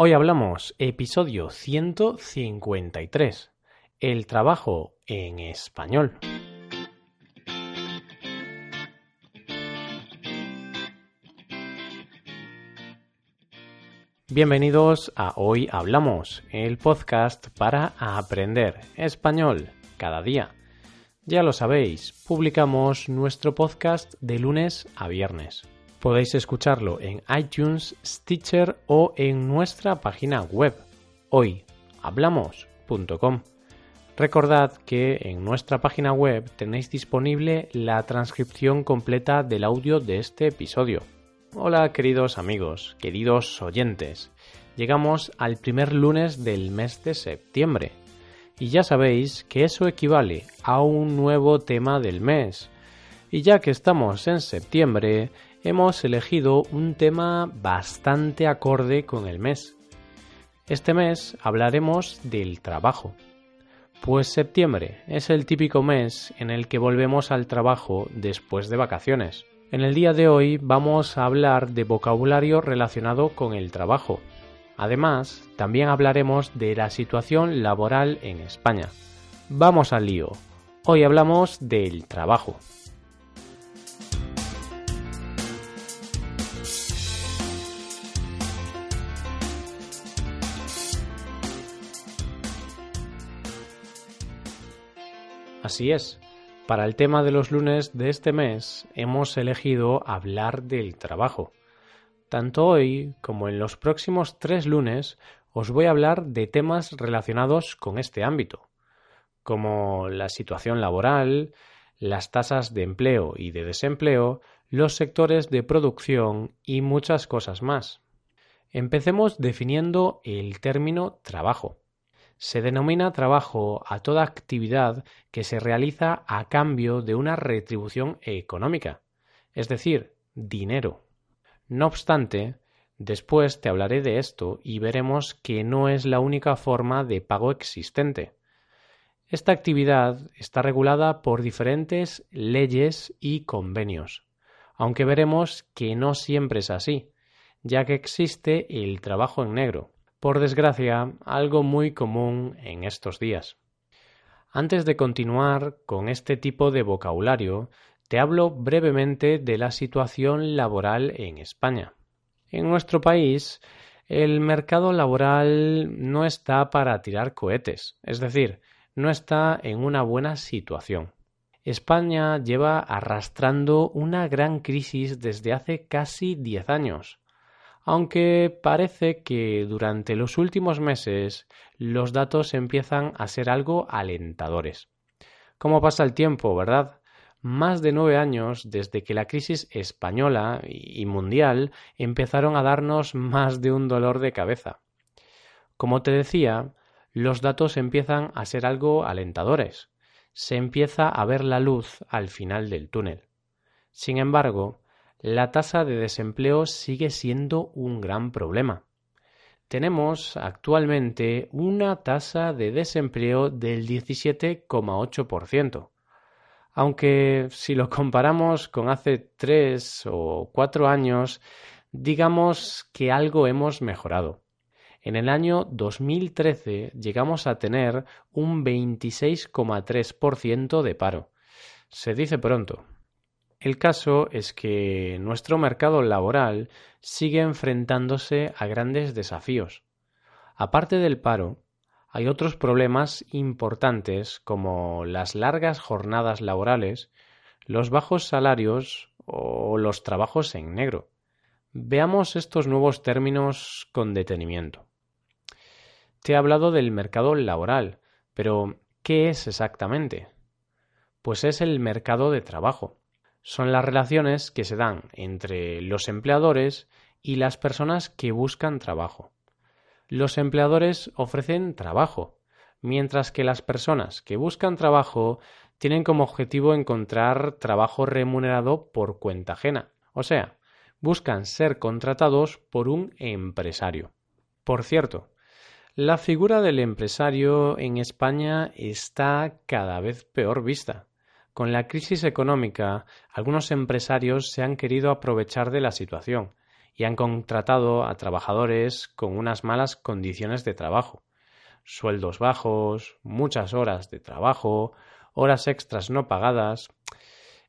Hoy hablamos episodio 153, el trabajo en español. Bienvenidos a Hoy Hablamos, el podcast para aprender español cada día. Ya lo sabéis, publicamos nuestro podcast de lunes a viernes. Podéis escucharlo en iTunes, Stitcher o en nuestra página web hoyhablamos.com. Recordad que en nuestra página web tenéis disponible la transcripción completa del audio de este episodio. Hola queridos amigos, queridos oyentes. Llegamos al primer lunes del mes de septiembre. Y ya sabéis que eso equivale a un nuevo tema del mes. Y ya que estamos en septiembre, hemos elegido un tema bastante acorde con el mes. Este mes hablaremos del trabajo. Pues septiembre es el típico mes en el que volvemos al trabajo después de vacaciones. En el día de hoy vamos a hablar de vocabulario relacionado con el trabajo. Además, también hablaremos de la situación laboral en España. Vamos al lío. Hoy hablamos del trabajo. Así es. Para el tema de los lunes de este mes hemos elegido hablar del trabajo. Tanto hoy como en los próximos tres lunes os voy a hablar de temas relacionados con este ámbito, como la situación laboral, las tasas de empleo y de desempleo, los sectores de producción y muchas cosas más. Empecemos definiendo el término trabajo. Se denomina trabajo a toda actividad que se realiza a cambio de una retribución económica, es decir, dinero. No obstante, después te hablaré de esto y veremos que no es la única forma de pago existente. Esta actividad está regulada por diferentes leyes y convenios, aunque veremos que no siempre es así, ya que existe el trabajo en negro, por desgracia, algo muy común en estos días. Antes de continuar con este tipo de vocabulario, te hablo brevemente de la situación laboral en España. En nuestro país, el mercado laboral no está para tirar cohetes, es decir, no está en una buena situación. España lleva arrastrando una gran crisis desde hace casi diez años, aunque parece que durante los últimos meses los datos empiezan a ser algo alentadores. ¿Cómo pasa el tiempo, verdad? Más de nueve años desde que la crisis española y mundial empezaron a darnos más de un dolor de cabeza. Como te decía, los datos empiezan a ser algo alentadores. Se empieza a ver la luz al final del túnel. Sin embargo, la tasa de desempleo sigue siendo un gran problema. Tenemos actualmente una tasa de desempleo del 17,8%, aunque si lo comparamos con hace tres o cuatro años, digamos que algo hemos mejorado. En el año 2013 llegamos a tener un 26,3% de paro. Se dice pronto, el caso es que nuestro mercado laboral sigue enfrentándose a grandes desafíos. Aparte del paro, hay otros problemas importantes como las largas jornadas laborales, los bajos salarios o los trabajos en negro. Veamos estos nuevos términos con detenimiento. Te he hablado del mercado laboral, pero ¿qué es exactamente? Pues es el mercado de trabajo son las relaciones que se dan entre los empleadores y las personas que buscan trabajo. Los empleadores ofrecen trabajo, mientras que las personas que buscan trabajo tienen como objetivo encontrar trabajo remunerado por cuenta ajena, o sea, buscan ser contratados por un empresario. Por cierto, la figura del empresario en España está cada vez peor vista. Con la crisis económica, algunos empresarios se han querido aprovechar de la situación y han contratado a trabajadores con unas malas condiciones de trabajo. Sueldos bajos, muchas horas de trabajo, horas extras no pagadas.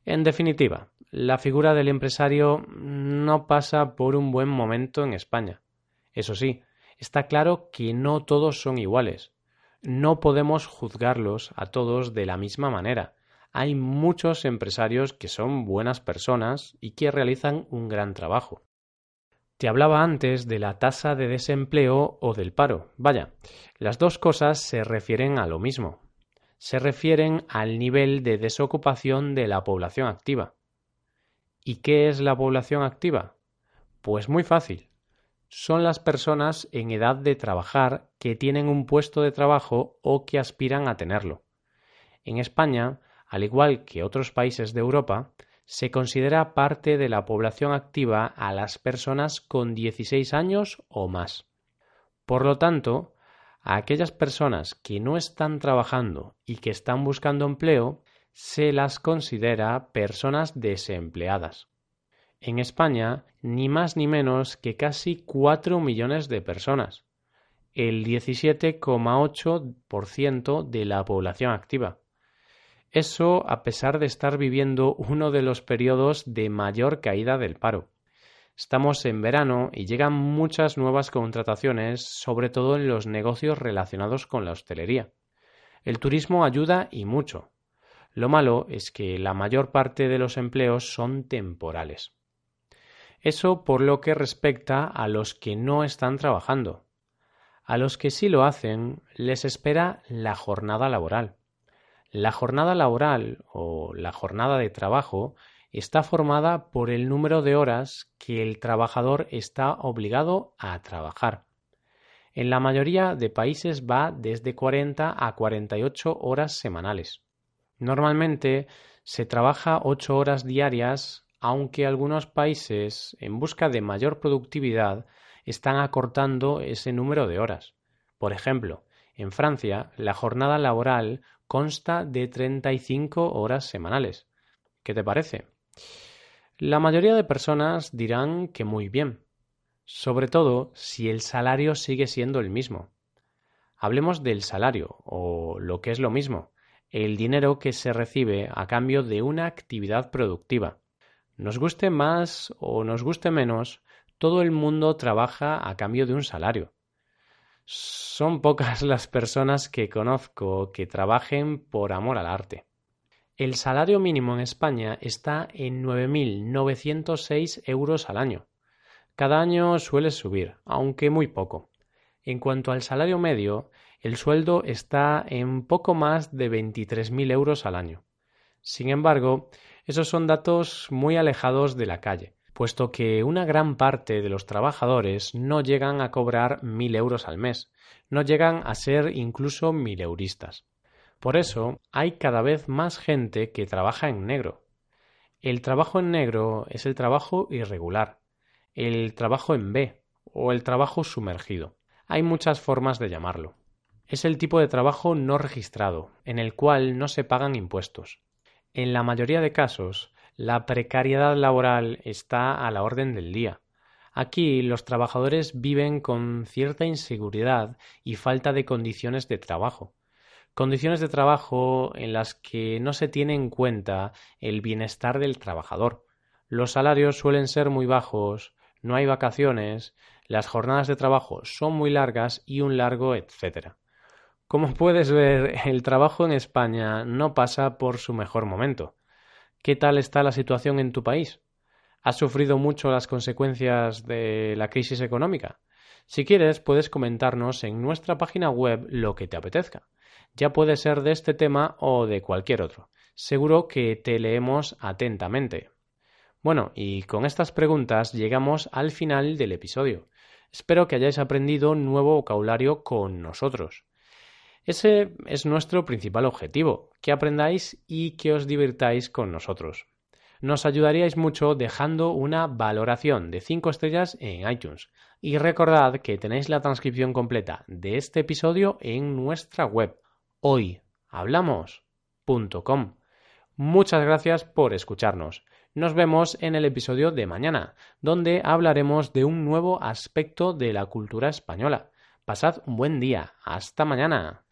En definitiva, la figura del empresario no pasa por un buen momento en España. Eso sí, está claro que no todos son iguales. No podemos juzgarlos a todos de la misma manera. Hay muchos empresarios que son buenas personas y que realizan un gran trabajo. Te hablaba antes de la tasa de desempleo o del paro. Vaya, las dos cosas se refieren a lo mismo. Se refieren al nivel de desocupación de la población activa. ¿Y qué es la población activa? Pues muy fácil. Son las personas en edad de trabajar que tienen un puesto de trabajo o que aspiran a tenerlo. En España, al igual que otros países de Europa, se considera parte de la población activa a las personas con 16 años o más. Por lo tanto, a aquellas personas que no están trabajando y que están buscando empleo, se las considera personas desempleadas. En España, ni más ni menos que casi 4 millones de personas, el 17,8% de la población activa. Eso a pesar de estar viviendo uno de los periodos de mayor caída del paro. Estamos en verano y llegan muchas nuevas contrataciones, sobre todo en los negocios relacionados con la hostelería. El turismo ayuda y mucho, lo malo es que la mayor parte de los empleos son temporales. Eso por lo que respecta a los que no están trabajando. A los que sí lo hacen les espera la jornada laboral. La jornada laboral o la jornada de trabajo está formada por el número de horas que el trabajador está obligado a trabajar. En la mayoría de países va desde 40 a 48 horas semanales. Normalmente se trabaja ocho horas diarias, aunque algunos países, en busca de mayor productividad, están acortando ese número de horas. Por ejemplo, en Francia, la jornada laboral consta de 35 horas semanales. ¿Qué te parece? La mayoría de personas dirán que muy bien, sobre todo si el salario sigue siendo el mismo. Hablemos del salario, o lo que es lo mismo, el dinero que se recibe a cambio de una actividad productiva. Nos guste más o nos guste menos, todo el mundo trabaja a cambio de un salario. Son pocas las personas que conozco que trabajen por amor al arte. El salario mínimo en España está en 9.906 euros al año. Cada año suele subir, aunque muy poco. En cuanto al salario medio, el sueldo está en poco más de 23.000 euros al año. Sin embargo, esos son datos muy alejados de la calle, puesto que una gran parte de los trabajadores no llegan a cobrar 1.000 euros al mes, no llegan a ser incluso mileuristas. Por eso hay cada vez más gente que trabaja en negro. El trabajo en negro es el trabajo irregular, el trabajo en B o el trabajo sumergido. Hay muchas formas de llamarlo. Es el tipo de trabajo no registrado, en el cual no se pagan impuestos. En la mayoría de casos, la precariedad laboral está a la orden del día. Aquí los trabajadores viven con cierta inseguridad y falta de condiciones de trabajo. Condiciones de trabajo en las que no se tiene en cuenta el bienestar del trabajador. Los salarios suelen ser muy bajos, no hay vacaciones, las jornadas de trabajo son muy largas y un largo etcétera. Como puedes ver, el trabajo en España no pasa por su mejor momento. ¿Qué tal está la situación en tu país? ¿Has sufrido mucho las consecuencias de la crisis económica? Si quieres, puedes comentarnos en nuestra página web lo que te apetezca. Ya puede ser de este tema o de cualquier otro. Seguro que te leemos atentamente. Bueno, y con estas preguntas llegamos al final del episodio. Espero que hayáis aprendido nuevo vocabulario con nosotros. Ese es nuestro principal objetivo, que aprendáis y que os divirtáis con nosotros. Nos ayudaríais mucho dejando una valoración de 5 estrellas en iTunes. Y recordad que tenéis la transcripción completa de este episodio en nuestra web hoyhablamos.com. Muchas gracias por escucharnos. Nos vemos en el episodio de mañana, donde hablaremos de un nuevo aspecto de la cultura española. Pasad un buen día. Hasta mañana.